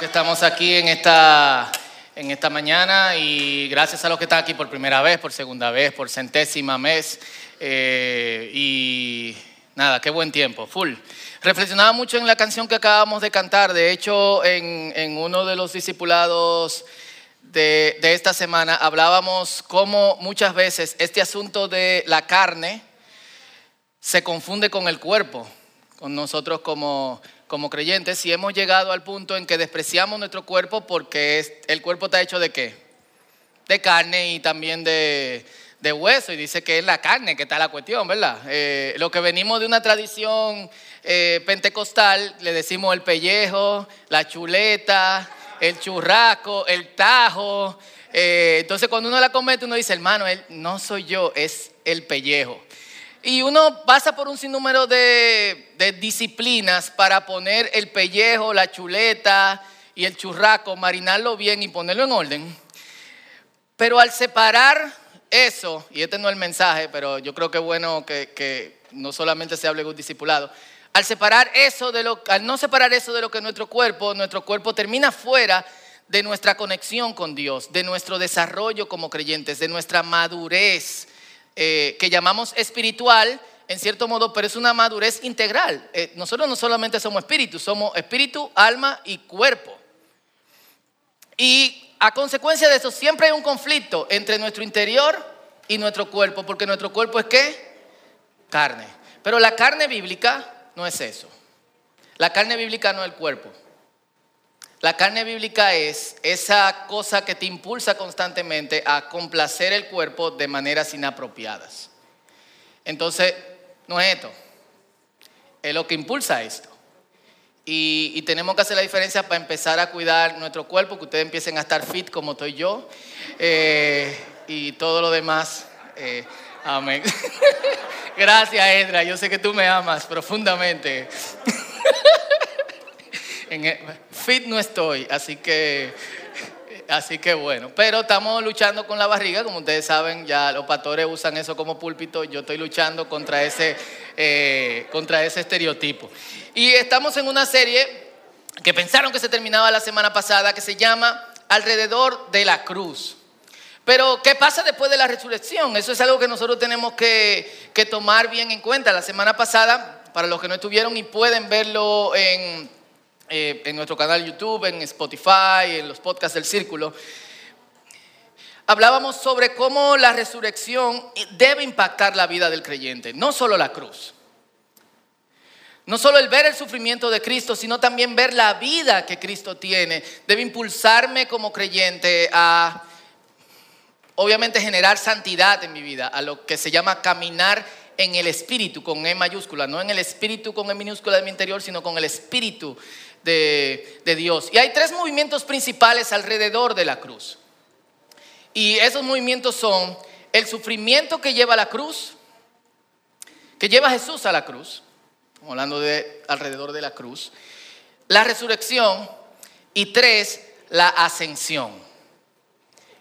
que estamos aquí en esta, en esta mañana y gracias a los que están aquí por primera vez, por segunda vez, por centésima mes. Eh, y nada, qué buen tiempo, full. Reflexionaba mucho en la canción que acabamos de cantar. De hecho, en, en uno de los discipulados de, de esta semana hablábamos cómo muchas veces este asunto de la carne se confunde con el cuerpo, con nosotros como como creyentes si hemos llegado al punto en que despreciamos nuestro cuerpo porque el cuerpo está hecho de qué? De carne y también de, hueso. Y dice que es la carne que está la cuestión, ¿verdad? Eh, lo que venimos de una tradición eh, pentecostal, le decimos el pellejo, la chuleta, el churraco, el tajo. Eh, entonces cuando uno la comete, uno dice, hermano, él, no soy yo, es el pellejo. Y uno pasa por un sinnúmero de, disciplinas para poner el pellejo, la chuleta y el churraco, marinarlo bien y ponerlo en orden. Pero al separar eso, y este no es el mensaje, pero yo creo que es bueno que, no solamente se hable de un discipulado, al separar eso de lo, al no separar eso de lo que es nuestro cuerpo, nuestro cuerpo termina fuera de nuestra conexión con Dios, de nuestro desarrollo como creyentes, de nuestra madurez eh, que llamamos espiritual, en cierto modo, pero es una madurez integral. Eh, nosotros no solamente somos espíritu, somos espíritu, alma y cuerpo. Y a consecuencia de eso, siempre hay un conflicto entre nuestro interior y nuestro cuerpo, porque nuestro cuerpo es qué? Carne. Pero la carne bíblica no es eso. La carne bíblica no es el cuerpo. La carne bíblica es esa cosa que te impulsa constantemente a complacer el cuerpo de maneras inapropiadas. Entonces, no es esto, es lo que impulsa esto. Y, tenemos que hacer la diferencia para empezar a cuidar nuestro cuerpo, que ustedes empiecen a estar fit como estoy yo eh, y todo lo demás. Eh, amén. Gracias, Edra. Yo sé que tú me amas profundamente. En fit no estoy, así que, así que bueno. Pero estamos luchando con la barriga, como ustedes saben, ya los pastores usan eso como púlpito. Yo estoy luchando contra ese, eh, contra ese estereotipo. Y estamos en una serie que pensaron que se terminaba la semana pasada, que se llama Alrededor de la Cruz. Pero, ¿qué pasa después de la resurrección? Eso es algo que nosotros tenemos que, que tomar bien en cuenta. La semana pasada, para los que no estuvieron y pueden verlo en eh, en nuestro canal YouTube, en Spotify, en los podcasts del Círculo, hablábamos sobre cómo la resurrección debe impactar la vida del creyente, no solo la cruz. No solo el ver el sufrimiento de Cristo, sino también ver la vida que Cristo tiene. Debe impulsarme como creyente a, obviamente, generar santidad en mi vida, a lo que se llama caminar en el espíritu, con E mayúscula, no en el espíritu con E minúscula de mi interior, sino con el espíritu de, Dios. Y hay tres movimientos principales alrededor de la cruz. Y esos movimientos son el sufrimiento que lleva a la cruz, que lleva a Jesús a la cruz, hablando de alrededor de la cruz, la resurrección y tres, la ascensión.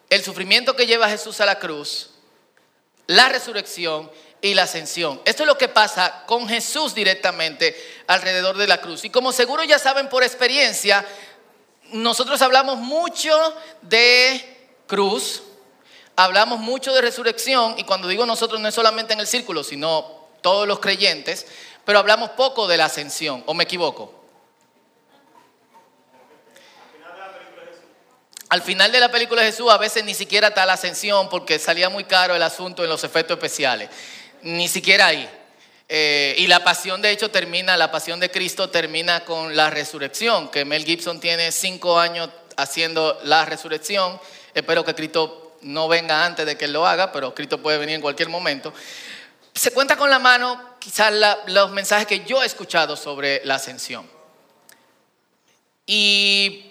El sufrimiento que lleva Jesús a la cruz, la resurrección y la ascensión. Esto es lo que pasa con Jesús directamente alrededor de la cruz. Y como seguro ya saben por experiencia, nosotros hablamos mucho de cruz, hablamos mucho de resurrección, y cuando digo nosotros no es solamente en el círculo, sino todos los creyentes, pero hablamos poco de la ascensión, ¿o me equivoco? Al final de la película de Jesús a veces ni siquiera está la ascensión porque salía muy caro el asunto en los efectos especiales ni siquiera ahí. Eh, y la pasión, de hecho, termina, la pasión de Cristo termina con la resurrección, que Mel Gibson tiene cinco años haciendo la resurrección. Espero que Cristo no venga antes de que él lo haga, pero Cristo puede venir en cualquier momento. Se cuenta con la mano quizás los mensajes que yo he escuchado sobre la ascensión. Y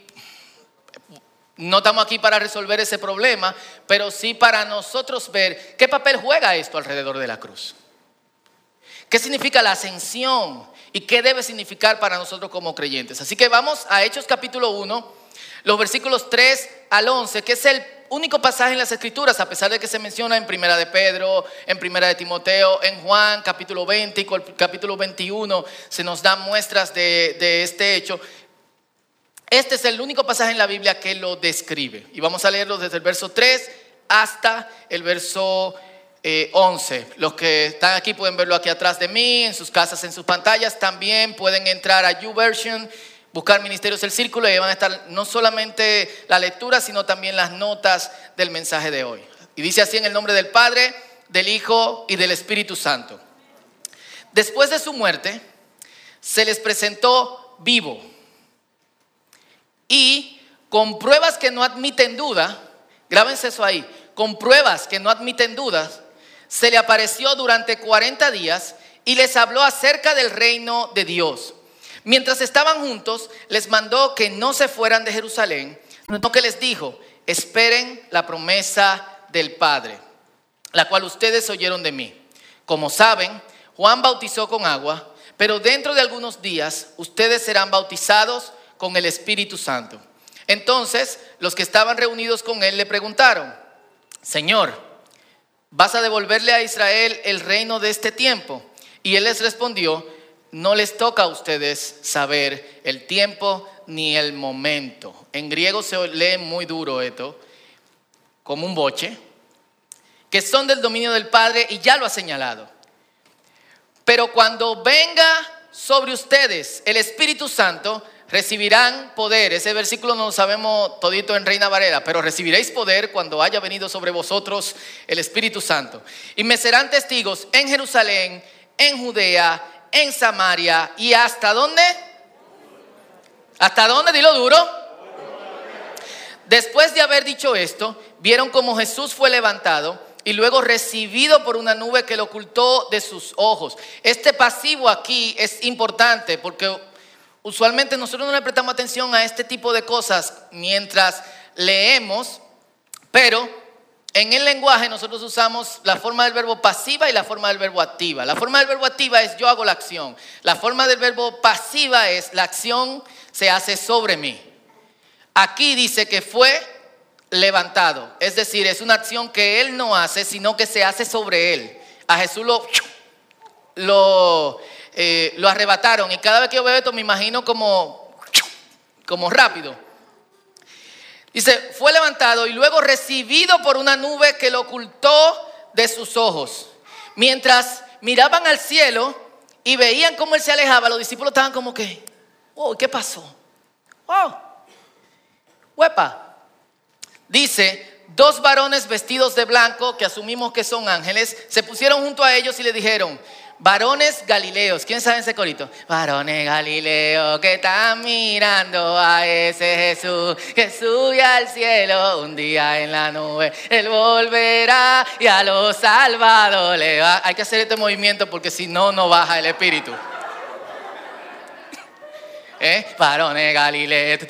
no estamos aquí para resolver ese problema, pero sí para nosotros ver qué papel juega esto alrededor de la cruz. ¿Qué significa la ascensión? ¿Y qué debe significar para nosotros como creyentes? Así que vamos a Hechos capítulo 1, los versículos 3 al 11, que es el único pasaje en las escrituras, a pesar de que se menciona en Primera de Pedro, en Primera de Timoteo, en Juan capítulo 20 y capítulo 21, se nos dan muestras de, de este hecho. Este es el único pasaje en la Biblia que lo describe. Y vamos a leerlo desde el verso 3 hasta el verso 11. Eh, Los que están aquí pueden verlo aquí atrás de mí, en sus casas, en sus pantallas. También pueden entrar a YouVersion, buscar Ministerios del Círculo y van a estar no solamente la lectura, sino también las notas del mensaje de hoy. Y dice así en el nombre del Padre, del Hijo y del Espíritu Santo. Después de su muerte, se les presentó vivo y con pruebas que no admiten duda, grábense eso ahí, con pruebas que no admiten dudas, se le apareció durante 40 días y les habló acerca del reino de Dios. Mientras estaban juntos, les mandó que no se fueran de Jerusalén, sino que les dijo, esperen la promesa del Padre, la cual ustedes oyeron de mí. Como saben, Juan bautizó con agua, pero dentro de algunos días ustedes serán bautizados con el Espíritu Santo. Entonces los que estaban reunidos con él le preguntaron, Señor, ¿vas a devolverle a Israel el reino de este tiempo? Y él les respondió, no les toca a ustedes saber el tiempo ni el momento. En griego se lee muy duro esto, como un boche, que son del dominio del Padre y ya lo ha señalado. Pero cuando venga sobre ustedes el Espíritu Santo, recibirán poder. Ese versículo no lo sabemos todito en Reina Varela, pero recibiréis poder cuando haya venido sobre vosotros el Espíritu Santo. Y me serán testigos en Jerusalén, en Judea, en Samaria y hasta dónde? ¿Hasta dónde? Dilo duro. Después de haber dicho esto, vieron como Jesús fue levantado y luego recibido por una nube que lo ocultó de sus ojos. Este pasivo aquí es importante porque Usualmente nosotros no le prestamos atención a este tipo de cosas mientras leemos, pero en el lenguaje nosotros usamos la forma del verbo pasiva y la forma del verbo activa. La forma del verbo activa es yo hago la acción. La forma del verbo pasiva es la acción se hace sobre mí. Aquí dice que fue levantado. Es decir, es una acción que él no hace, sino que se hace sobre él. A Jesús lo, lo eh, lo arrebataron. Y cada vez que yo veo esto me imagino como, como rápido. Dice, fue levantado y luego recibido por una nube que lo ocultó de sus ojos. Mientras miraban al cielo y veían cómo él se alejaba, los discípulos estaban como que, oh, ¿qué pasó? Oh, huepa. Dice, dos varones vestidos de blanco, que asumimos que son ángeles, se pusieron junto a ellos y le dijeron, Varones Galileos, ¿quién sabe ese corito? Varones Galileos que están mirando a ese Jesús que sube al cielo un día en la nube. Él volverá y a los salvados le va. Hay que hacer este movimiento porque si no, no baja el espíritu. ¿Eh? Varones Galileos.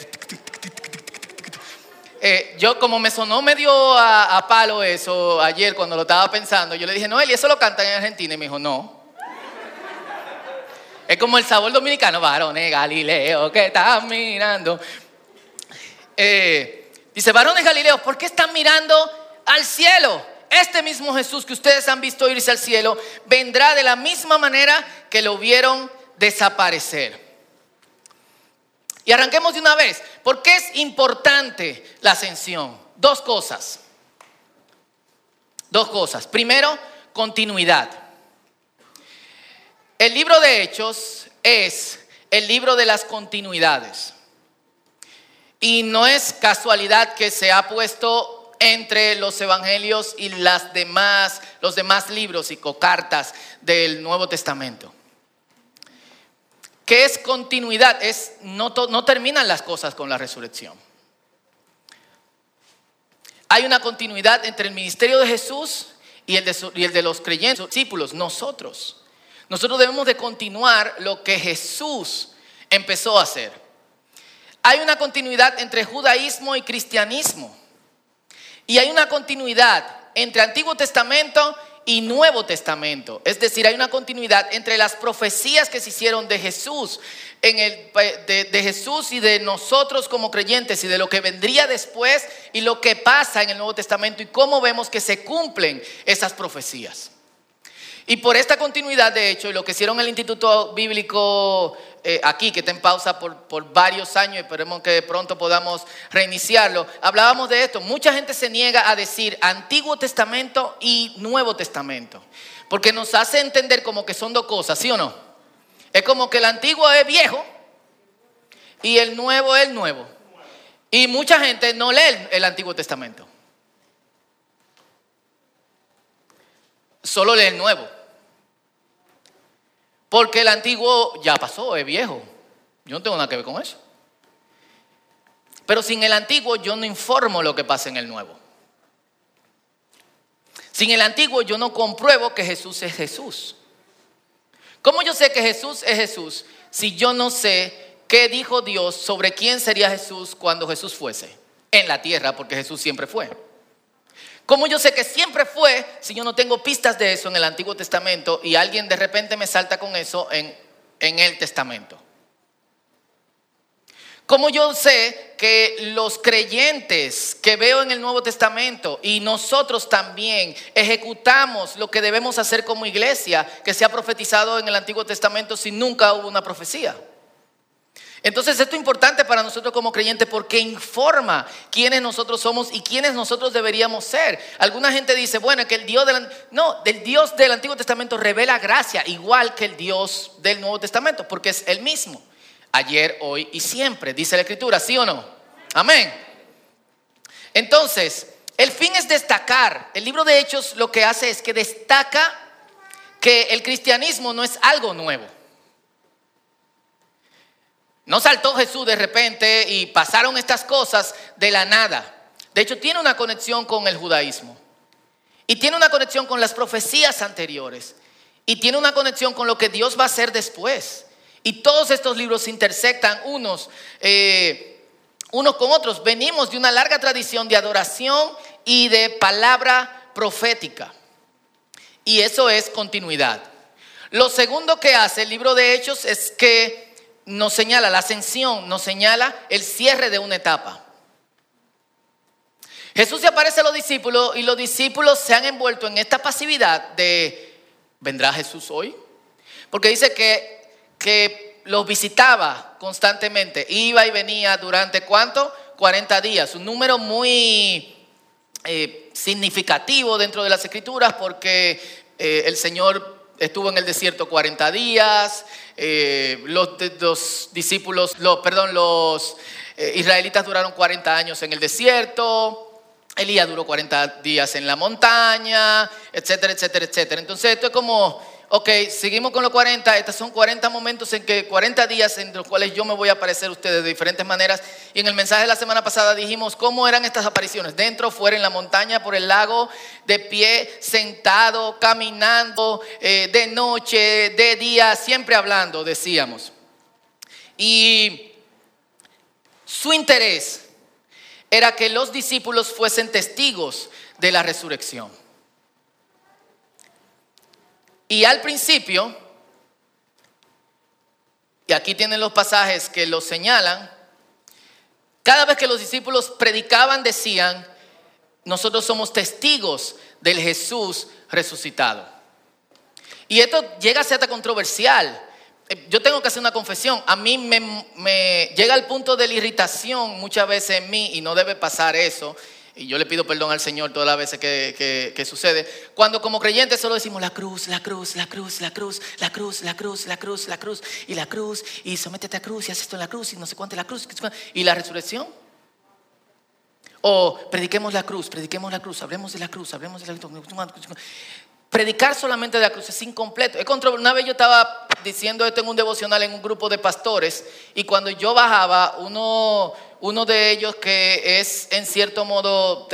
Eh, yo como me sonó medio a, a, palo eso ayer cuando lo estaba pensando, yo le dije, no, ¿y eso lo cantan en Argentina? Y me dijo, no. Es como el sabor dominicano, varones Galileo que están mirando. Eh, dice, varones Galileos, ¿por qué están mirando al cielo? Este mismo Jesús que ustedes han visto irse al cielo vendrá de la misma manera que lo vieron desaparecer. Y arranquemos de una vez. ¿Por qué es importante la ascensión? Dos cosas. Dos cosas. Primero, continuidad. El libro de Hechos es el libro de las continuidades. Y no es casualidad que se ha puesto entre los evangelios y las demás, los demás libros y cartas del Nuevo Testamento. ¿Qué es continuidad? Es no, no terminan las cosas con la resurrección. Hay una continuidad entre el ministerio de Jesús y el de, y el de los creyentes, discípulos, nosotros. Nosotros debemos de continuar lo que Jesús empezó a hacer. Hay una continuidad entre judaísmo y cristianismo. Y hay una continuidad entre Antiguo Testamento y Nuevo Testamento. Es decir, hay una continuidad entre las profecías que se hicieron de Jesús, en el, de, de, Jesús y de nosotros como creyentes y de lo que vendría después y lo que pasa en el Nuevo Testamento y cómo vemos que se cumplen esas profecías. Y por esta continuidad, de hecho, y lo que hicieron el Instituto Bíblico eh, aquí, que está en pausa por, por varios años, esperemos que pronto podamos reiniciarlo, hablábamos de esto. Mucha gente se niega a decir Antiguo Testamento y Nuevo Testamento, porque nos hace entender como que son dos cosas, ¿sí o no? Es como que el antiguo es viejo y el nuevo es nuevo. Y mucha gente no lee el Antiguo Testamento. Solo lee el nuevo. Porque el antiguo ya pasó, es viejo. Yo no tengo nada que ver con eso. Pero sin el antiguo yo no informo lo que pasa en el nuevo. Sin el antiguo yo no compruebo que Jesús es Jesús. ¿Cómo yo sé que Jesús es Jesús si yo no sé qué dijo Dios sobre quién sería Jesús cuando Jesús fuese en la tierra? Porque Jesús siempre fue. ¿Cómo yo sé que siempre fue si yo no tengo pistas de eso en el Antiguo Testamento y alguien de repente me salta con eso en, en el Testamento? ¿Cómo yo sé que los creyentes que veo en el Nuevo Testamento y nosotros también ejecutamos lo que debemos hacer como iglesia que se ha profetizado en el Antiguo Testamento si nunca hubo una profecía? Entonces esto es importante para nosotros como creyentes porque informa quiénes nosotros somos y quiénes nosotros deberíamos ser. Alguna gente dice, bueno, que el Dios del, no, del Dios del Antiguo Testamento revela gracia igual que el Dios del Nuevo Testamento, porque es el mismo, ayer, hoy y siempre, dice la Escritura, ¿sí o no? Amén. Entonces, el fin es destacar. El libro de Hechos lo que hace es que destaca que el cristianismo no es algo nuevo. No saltó Jesús de repente y pasaron estas cosas de la nada. De hecho, tiene una conexión con el judaísmo. Y tiene una conexión con las profecías anteriores. Y tiene una conexión con lo que Dios va a hacer después. Y todos estos libros se intersectan unos, eh, unos con otros. Venimos de una larga tradición de adoración y de palabra profética. Y eso es continuidad. Lo segundo que hace el libro de Hechos es que nos señala la ascensión, nos señala el cierre de una etapa. Jesús se aparece a los discípulos y los discípulos se han envuelto en esta pasividad de, ¿vendrá Jesús hoy? Porque dice que, que los visitaba constantemente, iba y venía durante cuánto? 40 días, un número muy eh, significativo dentro de las escrituras porque eh, el Señor estuvo en el desierto 40 días, eh, los, discípulos, los, perdón, los eh, israelitas duraron 40 años en el desierto, Elías duró 40 días en la montaña, etcétera, etcétera, etcétera. Entonces esto es como ok, seguimos con los 40, estos son 40 momentos en que, 40 días en los cuales yo me voy a aparecer a ustedes de diferentes maneras. Y en el mensaje de la semana pasada dijimos cómo eran estas apariciones, dentro, fuera, en la montaña, por el lago, de pie, sentado, caminando, eh, de noche, de día, siempre hablando, decíamos. Y su interés era que los discípulos fuesen testigos de la resurrección. Y al principio, y aquí tienen los pasajes que lo señalan, cada vez que los discípulos predicaban decían, nosotros somos testigos del Jesús resucitado. Y esto llega a ser hasta controversial. Eh, yo tengo que hacer una confesión. A mí me llega al punto de la irritación muchas veces en mí y no debe pasar eso y yo le pido perdón al Señor todas las veces que, sucede, cuando como creyentes solo decimos la cruz, la cruz, la cruz, la cruz, la cruz, la cruz, la cruz, la cruz, y la cruz, y sométete a cruz, y haces esto en la cruz, y no sé cuánto la cruz, y la resurrección. O prediquemos la cruz, prediquemos la cruz, hablemos de la cruz, hablemos de la cruz. Predicar solamente de la cruz es incompleto. Una vez yo estaba diciendo esto en un devocional en un grupo de pastores y cuando yo bajaba, uno, uno de ellos que es en cierto modo,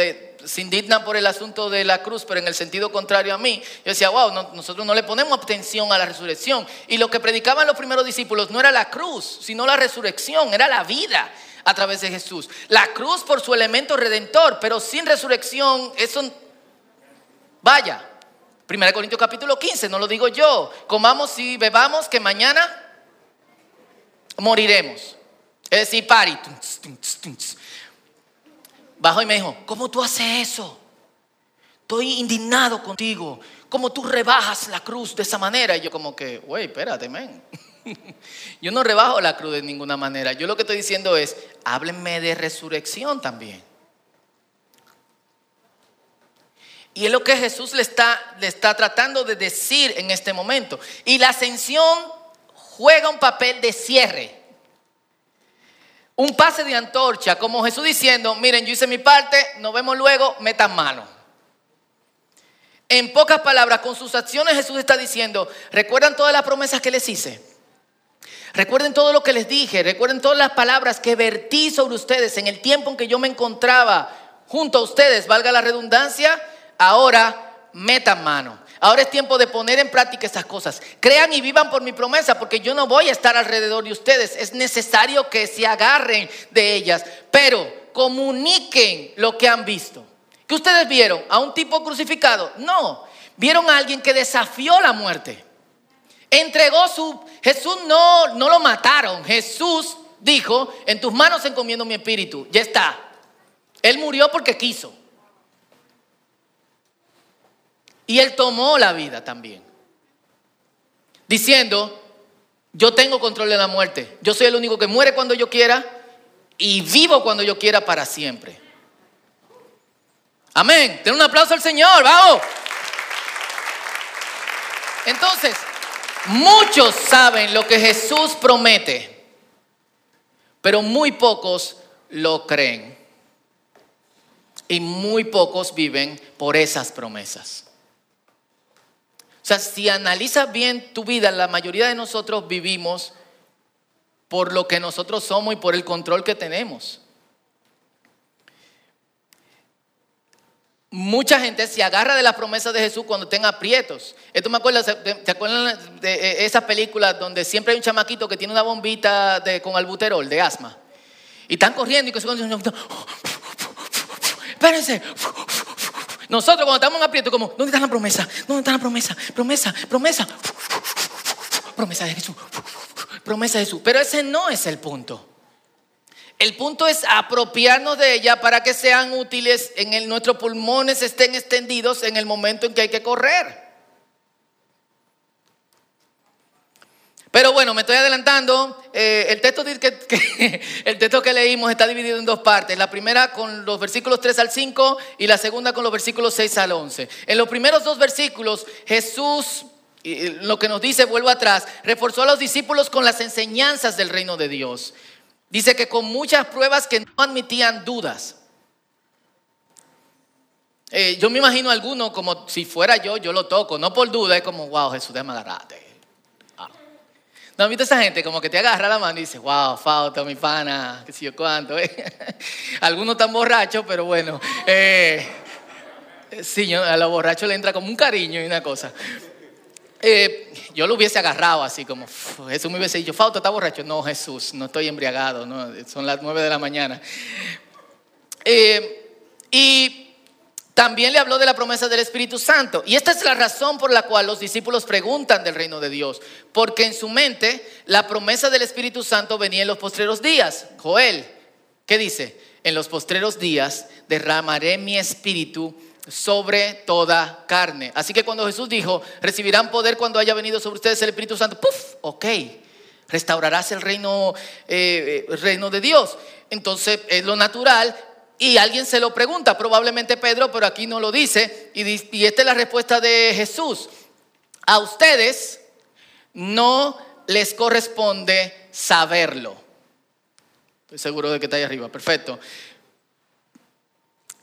se indigna por el asunto de la cruz, pero en el sentido contrario a mí, yo decía, wow, nosotros no le ponemos atención a la resurrección. Y lo que predicaban los primeros discípulos no era la cruz, sino la resurrección, era la vida a través de Jesús. La cruz por su elemento redentor, pero sin resurrección, eso, vaya. 1 Corintios capítulo 15, no lo digo yo. Comamos y bebamos que mañana moriremos. Es decir, pari. Bajo y me dijo, ¿cómo tú haces eso? Estoy indignado contigo. ¿Cómo tú rebajas la cruz de esa manera? Y yo como que, güey, espérate, men. Yo no rebajo la cruz de ninguna manera. Yo lo que estoy diciendo es, háblenme de resurrección también. Y es lo que Jesús le está, le está tratando de decir en este momento. Y la ascensión juega un papel de cierre. Un pase de antorcha, como Jesús diciendo, miren, yo hice mi parte, nos vemos luego, metan mano. En pocas palabras, con sus acciones Jesús está diciendo, recuerdan todas las promesas que les hice. Recuerden todo lo que les dije, recuerden todas las palabras que vertí sobre ustedes en el tiempo en que yo me encontraba junto a ustedes, valga la redundancia, ahora metan mano. Ahora es tiempo de poner en práctica estas cosas. Crean y vivan por mi promesa, porque yo no voy a estar alrededor de ustedes. Es necesario que se agarren de ellas, pero comuniquen lo que han visto. ¿Qué ustedes vieron? ¿A un tipo crucificado? No, vieron a alguien que desafió la muerte. Entregó su... Jesús no, no lo mataron. Jesús dijo, en tus manos encomiendo mi espíritu. Ya está. Él murió porque quiso. Y él tomó la vida también. Diciendo, yo tengo control de la muerte. Yo soy el único que muere cuando yo quiera y vivo cuando yo quiera para siempre. Amén. Den un aplauso al Señor, vamos. Entonces, muchos saben lo que Jesús promete, pero muy pocos lo creen. Y muy pocos viven por esas promesas. O sea, si analizas bien tu vida, la mayoría de nosotros vivimos por lo que nosotros somos y por el control que tenemos. Mucha gente se agarra de las promesas de Jesús cuando tenga aprietos. Esto me acuerdo, ¿te acuerdan de eh, esa película donde siempre hay un chamaquito que tiene una bombita con albuterol, de asma? Y están corriendo y que se espérense. Nosotros cuando estamos en aprieto, como, ¿dónde está la promesa? ¿Dónde está la promesa? Promesa, promesa. Promesa de Jesús. Promesa de Jesús. Pero ese no es el punto. El punto es apropiarnos de ella para que sean útiles, en nuestros pulmones estén extendidos en el momento en que hay que correr. Pero bueno, me estoy adelantando. Eh, el, texto que, leímos está dividido en dos partes. La primera con los versículos 3 al 5 y la segunda con los versículos 6 al 11. En los primeros dos versículos, Jesús, lo que nos dice, vuelvo atrás, reforzó a los discípulos con las enseñanzas del reino de Dios. Dice que con muchas pruebas que no admitían dudas. Eh, yo me imagino a alguno como si fuera yo, yo lo toco, no por duda, es como, wow, Jesús, déjame agarrarte. No, visto esa gente como que te agarra la mano y dice, wow, falta mi pana, qué sé yo cuánto. Eh. Algunos están borrachos, pero bueno. Eh, sí, a los borrachos le entra como un cariño y una cosa. Eh, yo lo hubiese agarrado así como, Jesús me hubiese dicho, Fausto, ¿está borracho? No, Jesús, no estoy embriagado, no, son las nueve de la mañana. Eh, y también le habló de la promesa del Espíritu Santo. Y esta es la razón por la cual los discípulos preguntan del reino de Dios. Porque en su mente la promesa del Espíritu Santo venía en los postreros días. Joel, ¿qué dice? En los postreros días derramaré mi espíritu sobre toda carne. Así que cuando Jesús dijo, recibirán poder cuando haya venido sobre ustedes el Espíritu Santo, ¡puf! Ok, restaurarás el reino, eh, reino de Dios. Entonces es lo natural y alguien se lo pregunta, probablemente Pedro, pero aquí no lo dice. Y, y esta es la respuesta de Jesús. A ustedes no les corresponde saberlo. Estoy seguro de que está ahí arriba, perfecto.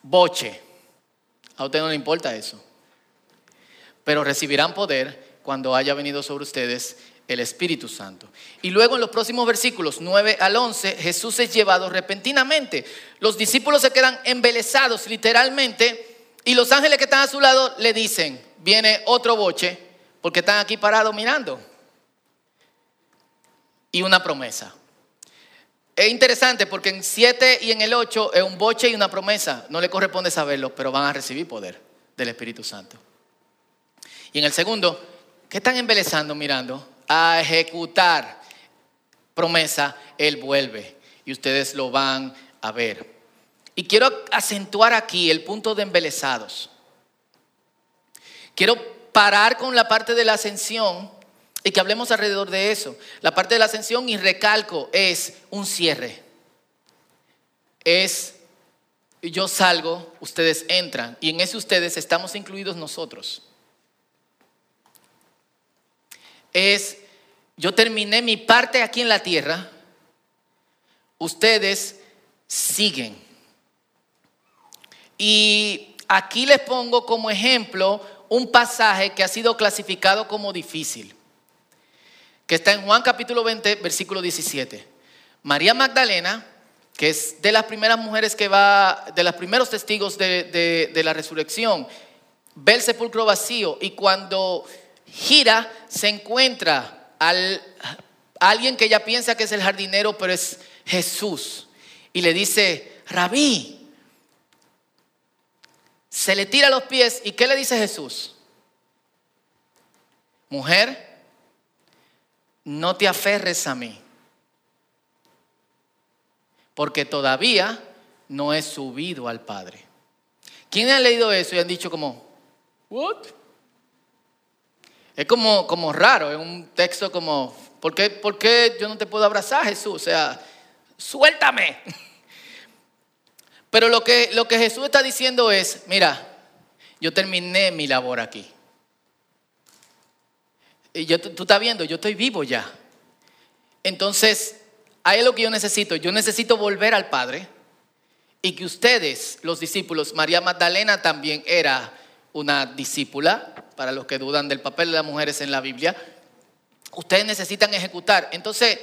Boche. A usted no le importa eso. Pero recibirán poder cuando haya venido sobre ustedes el Espíritu Santo. Y luego en los próximos versículos 9 al 11, Jesús es llevado repentinamente. Los discípulos se quedan embelesados literalmente y los ángeles que están a su lado le dicen, viene otro boche porque están aquí parados mirando. Y una promesa. Es interesante porque en 7 y en el 8 es un boche y una promesa. No le corresponde saberlo, pero van a recibir poder del Espíritu Santo. Y en el segundo, ¿qué están embelezando mirando? A ejecutar promesa, Él vuelve. Y ustedes lo van a ver. Y quiero acentuar aquí el punto de embelezados. Quiero parar con la parte de la ascensión y que hablemos alrededor de eso. La parte de la ascensión, y recalco, es un cierre. Es yo salgo, ustedes entran, y en ese ustedes estamos incluidos nosotros. Es yo terminé mi parte aquí en la tierra, ustedes siguen. Y aquí les pongo como ejemplo un pasaje que ha sido clasificado como difícil que está en Juan capítulo 20, versículo 17. María Magdalena, que es de las primeras mujeres que va, de los primeros testigos de, la resurrección, ve el sepulcro vacío y cuando gira se encuentra al, alguien que ella piensa que es el jardinero, pero es Jesús. Y le dice, rabí, se le tira los pies y ¿qué le dice Jesús? Mujer, no te aferres a mí, porque todavía no he subido al Padre. ¿Quién ha leído eso y han dicho como, what? Es como, como raro, es un texto como, ¿por qué, ¿por qué yo no te puedo abrazar, Jesús? O sea, suéltame. Pero lo que, lo que Jesús está diciendo es, mira, yo terminé mi labor aquí. Y yo, tú estás viendo, yo estoy vivo ya. Entonces, ahí lo que yo necesito. Yo necesito volver al Padre y que ustedes, los discípulos, María Magdalena también era una discípula, para los que dudan del papel de las mujeres en la Biblia, ustedes necesitan ejecutar. Entonces,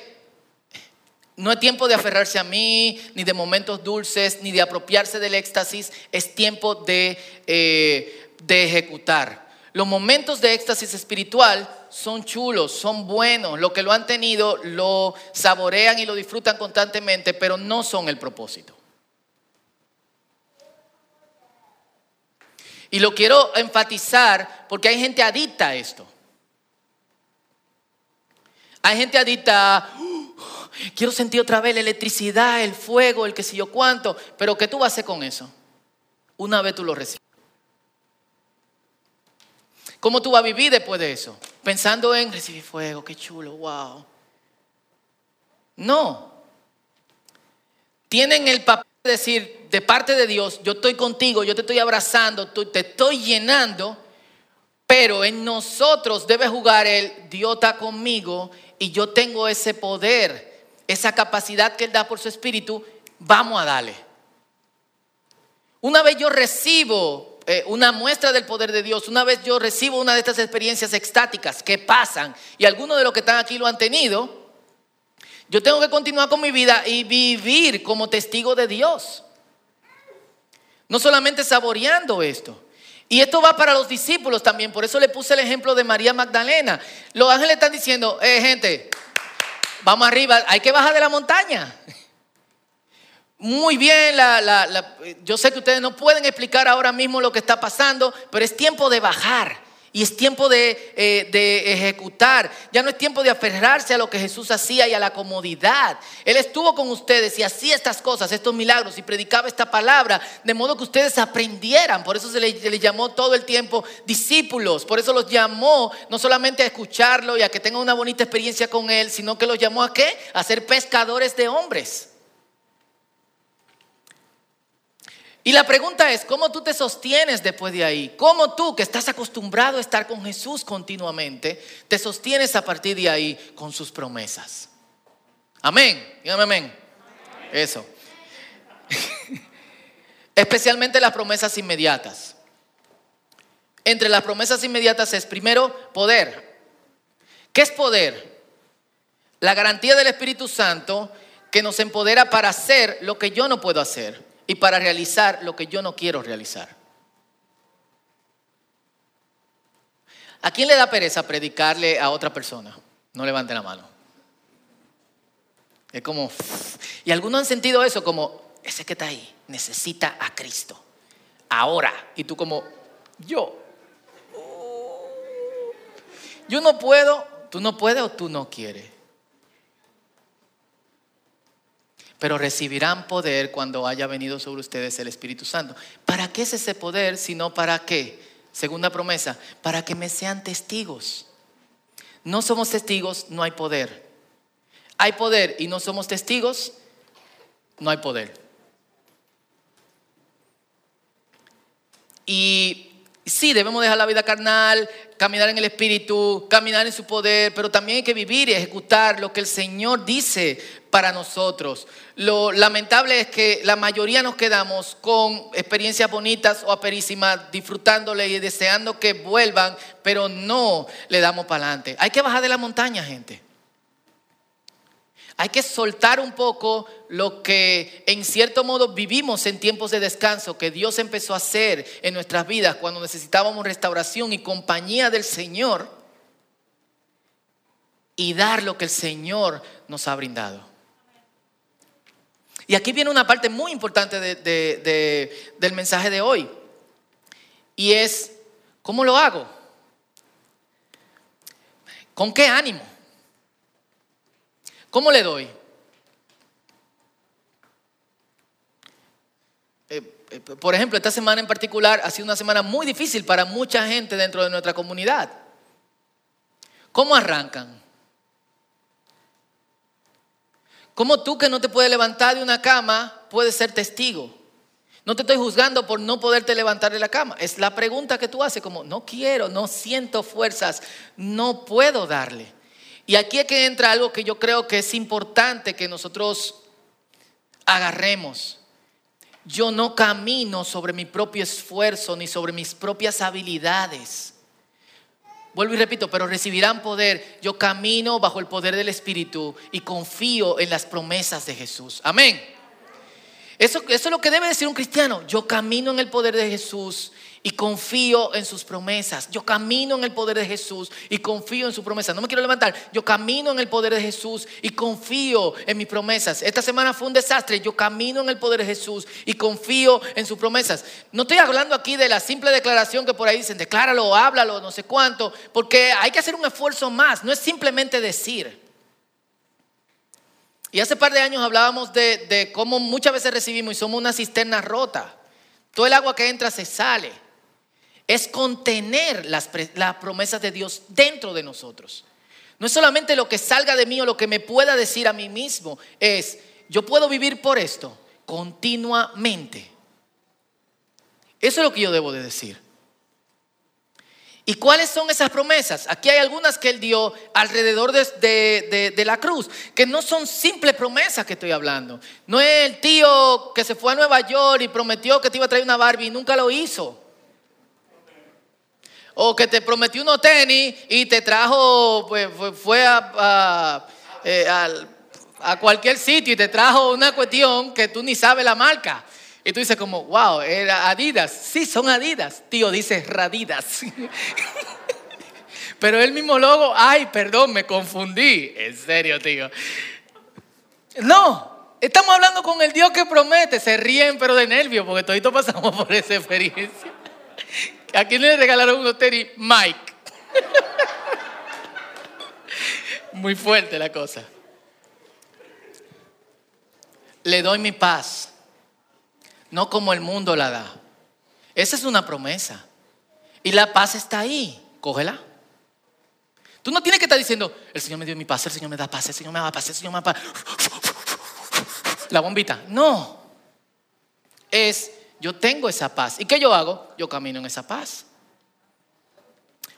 no es tiempo de aferrarse a mí, ni de momentos dulces, ni de apropiarse del éxtasis, es tiempo de, eh, de ejecutar. Los momentos de éxtasis espiritual son chulos, son buenos. Los que lo han tenido lo saborean y lo disfrutan constantemente, pero no son el propósito. Y lo quiero enfatizar porque hay gente adicta a esto. Hay gente adicta, uh, quiero sentir otra vez la electricidad, el fuego, el que sé yo cuánto, pero ¿qué tú vas a hacer con eso? Una vez tú lo recibes. ¿Cómo tú vas a vivir después de eso? Pensando en recibir fuego, qué chulo, wow. No. Tienen el papel decir, de parte de Dios, yo estoy contigo, yo te estoy abrazando, te estoy llenando, pero en nosotros debe jugar el Dios está conmigo y yo tengo ese poder, esa capacidad que Él da por su espíritu, vamos a darle. Una vez yo recibo eh, una muestra del poder de Dios, una vez yo recibo una de estas experiencias extáticas que pasan, y algunos de los que están aquí lo han tenido, yo tengo que continuar con mi vida y vivir como testigo de Dios. No solamente saboreando esto. Y esto va para los discípulos también, por eso le puse el ejemplo de María Magdalena. Los ángeles están diciendo, eh, gente, vamos arriba, hay que bajar de la montaña. Muy bien, yo sé que ustedes no pueden explicar ahora mismo lo que está pasando, pero es tiempo de bajar y es tiempo de, eh, de, ejecutar. Ya no es tiempo de aferrarse a lo que Jesús hacía y a la comodidad. Él estuvo con ustedes y hacía estas cosas, estos milagros y predicaba esta palabra, de modo que ustedes aprendieran. Por eso se les, se les llamó todo el tiempo discípulos. Por eso los llamó no solamente a escucharlo y a que tengan una bonita experiencia con Él, sino que los llamó a qué? A ser pescadores de hombres. Y la pregunta es, ¿cómo tú te sostienes después de ahí? ¿Cómo tú, que estás acostumbrado a estar con Jesús continuamente, te sostienes a partir de ahí con sus promesas? Amén. Dígame amén. Eso. Especialmente las promesas inmediatas. Entre las promesas inmediatas es primero poder. ¿Qué es poder? La garantía del Espíritu Santo que nos empodera para hacer lo que yo no puedo hacer y para realizar lo que yo no quiero realizar. ¿A quién le da pereza predicarle a otra persona? No levante la mano. Es como, y algunos han sentido eso como, ese que está ahí necesita a Cristo. Ahora. Y tú como, yo. Yo no puedo, tú no puedes o tú no quieres. Pero recibirán poder cuando haya venido sobre ustedes el Espíritu Santo. ¿Para qué es ese poder? Sino para qué? Segunda promesa, para que me sean testigos. no somos testigos, no hay poder. Hay poder y no somos testigos, no hay poder. Y sí, debemos dejar la vida carnal, caminar en el Espíritu, caminar en su poder, pero también hay que vivir y ejecutar lo que el Señor dice para nosotros. Lo lamentable es que la mayoría nos quedamos con experiencias bonitas o aperísimas, disfrutándole y deseando que vuelvan, pero no le damos para adelante. Hay que bajar de la montaña, gente. Hay que soltar un poco lo que en cierto modo vivimos en tiempos de descanso que Dios empezó a hacer en nuestras vidas cuando necesitábamos restauración y compañía del Señor y dar lo que el Señor nos ha brindado. Y aquí viene una parte muy importante del mensaje de hoy. Y es, ¿cómo lo hago? ¿Con qué ánimo? ¿Cómo le doy? Eh, eh, por ejemplo, esta semana en particular ha sido una semana muy difícil para mucha gente dentro de nuestra comunidad. ¿Cómo arrancan? ¿Cómo tú que no te puedes levantar de una cama puedes ser testigo? No te estoy juzgando por no poderte levantar de la cama. Es la pregunta que tú haces como, no quiero, no siento fuerzas, no puedo darle. Y aquí es que entra algo que yo creo que es importante que nosotros agarremos. Yo no camino sobre mi propio esfuerzo ni sobre mis propias habilidades. Vuelvo y repito, pero recibirán poder. Yo camino bajo el poder del Espíritu y confío en las promesas de Jesús. Amén. Eso, eso es lo que debe decir un cristiano. Yo camino en el poder de Jesús y confío en sus promesas. Yo camino en el poder de Jesús y confío en su promesa. No me quiero levantar. Yo camino en el poder de Jesús y confío en mis promesas. Esta semana fue un desastre. Yo camino en el poder de Jesús y confío en sus promesas. No estoy hablando aquí de la simple declaración que por ahí dicen, decláralo, háblalo, no sé cuánto, porque hay que hacer un esfuerzo más. No es simplemente decir. Y hace par de años hablábamos de, de cómo muchas veces recibimos y somos una cisterna rota. Todo el agua que entra se sale es contener las, promesas de Dios dentro de nosotros. No es solamente lo que salga de mí o lo que me pueda decir a mí mismo, es, yo puedo vivir por esto continuamente. Eso es lo que yo debo de decir. ¿Y cuáles son esas promesas? Aquí hay algunas que él dio alrededor de, de, la cruz, que no son simples promesas que estoy hablando. No es el tío que se fue a Nueva York y prometió que te iba a traer una Barbie y nunca lo hizo o que te prometió unos tenis y te trajo, pues fue eh, a, cualquier sitio y te trajo una cuestión que tú ni sabes la marca. Y tú dices como, wow, era Adidas. Sí, son Adidas. Tío dice Radidas. Pero el mismo logo, ay, perdón, me confundí. En serio, tío. No, estamos hablando con el Dios que promete. Se ríen, pero de nervios, porque todito pasamos por esa experiencia. ¿A quién le regalaron unos tenis? Mike. Muy fuerte la cosa. Le doy mi paz, no como el mundo la da. Esa es una promesa. Y la paz está ahí. Cógela. Tú no tienes que estar diciendo, el Señor me dio mi paz, el Señor me da paz, el Señor me da paz, el Señor me da paz. La bombita. No. Es yo tengo esa paz. ¿Y qué yo hago? Yo camino en esa paz.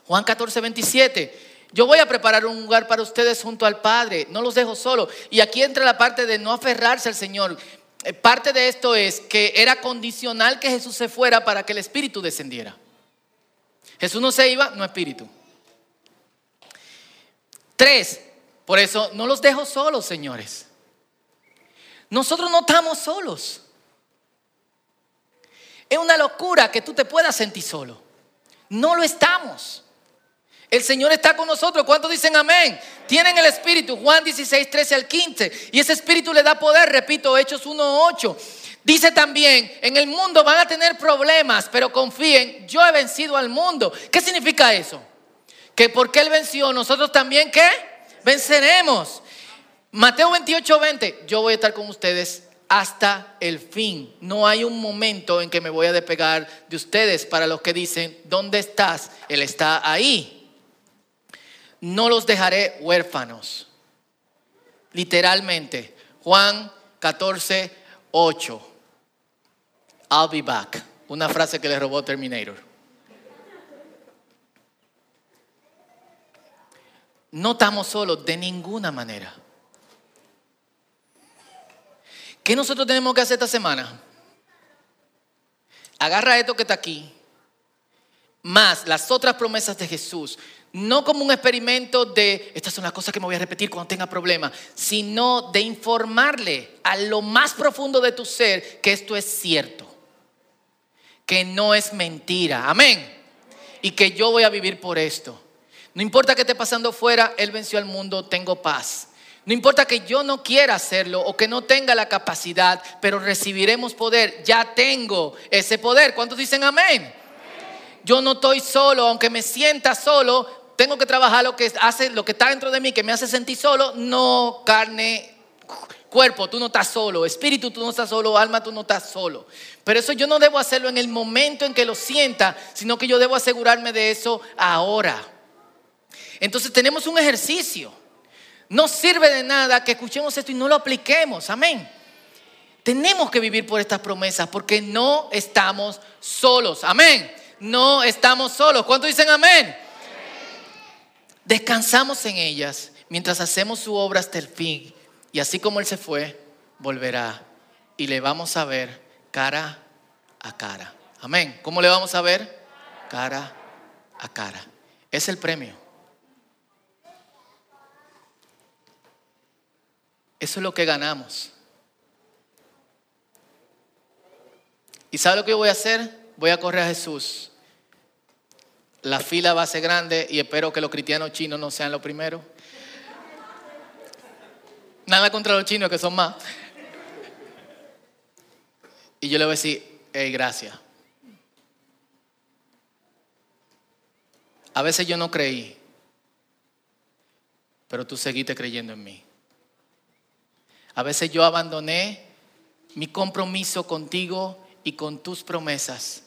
Juan 14, 27. Yo voy a preparar un lugar para ustedes junto al Padre. No los dejo solo. Y aquí entra la parte de no aferrarse al Señor. Eh, parte de esto es que era condicional que Jesús se fuera para que el Espíritu descendiera. Jesús no se iba, no Espíritu. Tres, por eso no los dejo solos, señores. Nosotros no estamos solos. Es una locura que tú te puedas sentir solo. No lo estamos. El Señor está con nosotros. ¿Cuántos dicen amén? Tienen el Espíritu. Juan 16, 13 al 15. Y ese Espíritu le da poder. Repito, Hechos 1, 8. Dice también, en el mundo van a tener problemas, pero confíen, yo he vencido al mundo. ¿Qué significa eso? Que porque Él venció, nosotros también, ¿qué? Venceremos. Mateo 28, 20. Yo voy a estar con ustedes hasta el fin. No hay un momento en que me voy a despegar de ustedes para los que dicen, ¿dónde estás? Él está ahí. no los dejaré huérfanos. Literalmente, Juan 14, 8. I'll be back. Una frase que le robó Terminator. No estamos solos de ninguna manera. ¿Qué nosotros tenemos que hacer esta semana? Agarra esto que está aquí, más las otras promesas de Jesús, no como un experimento de, estas son las cosas que me voy a repetir cuando tenga problemas, sino de informarle a lo más profundo de tu ser que esto es cierto, que no es mentira, amén, y que yo voy a vivir por esto. No importa qué esté pasando fuera, Él venció al mundo, tengo paz. No importa que yo no quiera hacerlo o que no tenga la capacidad, pero recibiremos poder. Ya tengo ese poder. ¿Cuántos dicen amén? Yo no estoy solo, aunque me sienta solo, tengo que trabajar lo que hace, lo que está dentro de mí, que me hace sentir solo. No carne, cuerpo, tú no estás solo. Espíritu, tú no estás solo. Alma, tú no estás solo. Pero eso yo no debo hacerlo en el momento en que lo sienta, sino que yo debo asegurarme de eso ahora. Entonces tenemos un ejercicio. No sirve de nada que escuchemos esto y no lo apliquemos. Amén. Tenemos que vivir por estas promesas porque no estamos solos. Amén. No estamos solos. ¿Cuántos dicen amén? Descansamos en ellas mientras hacemos su obra hasta el fin. Y así como Él se fue, volverá. Y le vamos a ver cara a cara. Amén. ¿Cómo le vamos a ver? Cara a cara. Es el premio. Eso es lo que ganamos. ¿Y sabe lo que yo voy a hacer? Voy a correr a Jesús. La fila va a ser grande y espero que los cristianos chinos no sean los primeros. Nada contra los chinos que son más. Y yo le voy a decir, hey, gracias. A veces yo no creí, pero tú seguiste creyendo en mí. A veces yo abandoné mi compromiso contigo y con tus promesas,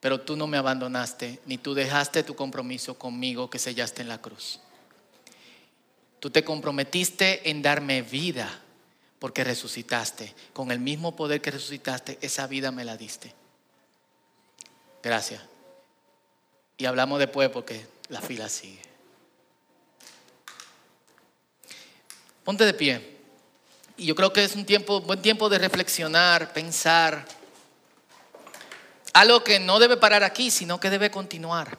pero tú no me abandonaste, ni tú dejaste tu compromiso conmigo que sellaste en la cruz. Tú te comprometiste en darme vida porque resucitaste. Con el mismo poder que resucitaste, esa vida me la diste. Gracias. Y hablamos después porque la fila sigue. Ponte de pie. Y yo creo que es un tiempo, buen tiempo de reflexionar, pensar. Algo que no debe parar aquí, sino que debe continuar.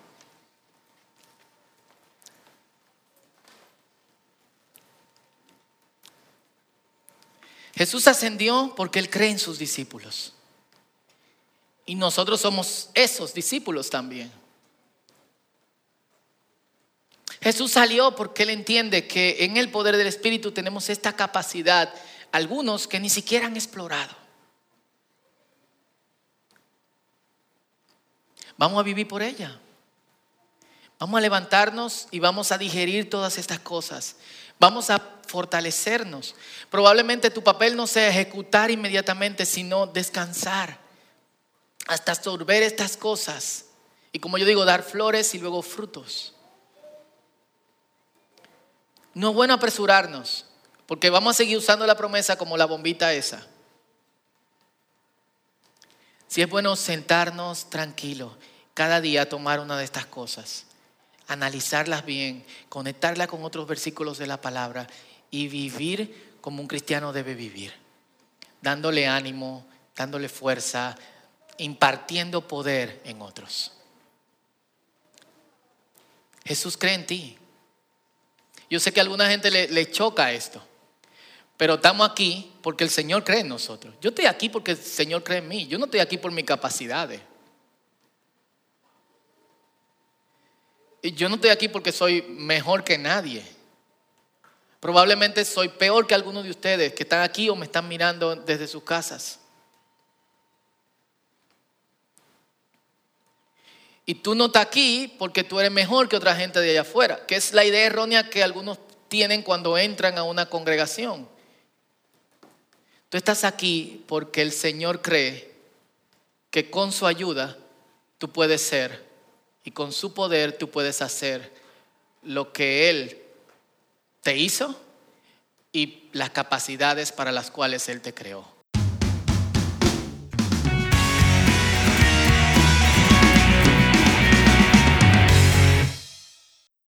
Jesús ascendió porque Él cree en sus discípulos. Y nosotros somos esos discípulos también. Jesús salió porque Él entiende que en el poder del Espíritu tenemos esta capacidad algunos que ni siquiera han explorado. Vamos a vivir por ella. Vamos a levantarnos y vamos a digerir todas estas cosas. Vamos a fortalecernos. Probablemente tu papel no sea ejecutar inmediatamente, sino descansar hasta absorber estas cosas. Y como yo digo, dar flores y luego frutos. No es bueno apresurarnos. Porque vamos a seguir usando la promesa como la bombita esa. Si es bueno sentarnos tranquilos, cada día tomar una de estas cosas, analizarlas bien, conectarlas con otros versículos de la palabra y vivir como un cristiano debe vivir, dándole ánimo, dándole fuerza, impartiendo poder en otros. Jesús cree en ti. Yo sé que a alguna gente le, le choca esto. Pero estamos aquí porque el Señor cree en nosotros. Yo estoy aquí porque el Señor cree en mí. Yo no estoy aquí por mis capacidades. Y yo no estoy aquí porque soy mejor que nadie. Probablemente soy peor que algunos de ustedes que están aquí o me están mirando desde sus casas. Y tú no estás aquí porque tú eres mejor que otra gente de allá afuera, que es la idea errónea que algunos tienen cuando entran a una congregación. Tú estás aquí porque el Señor cree que con su ayuda tú puedes ser y con su poder tú puedes hacer lo que Él te hizo y las capacidades para las cuales Él te creó.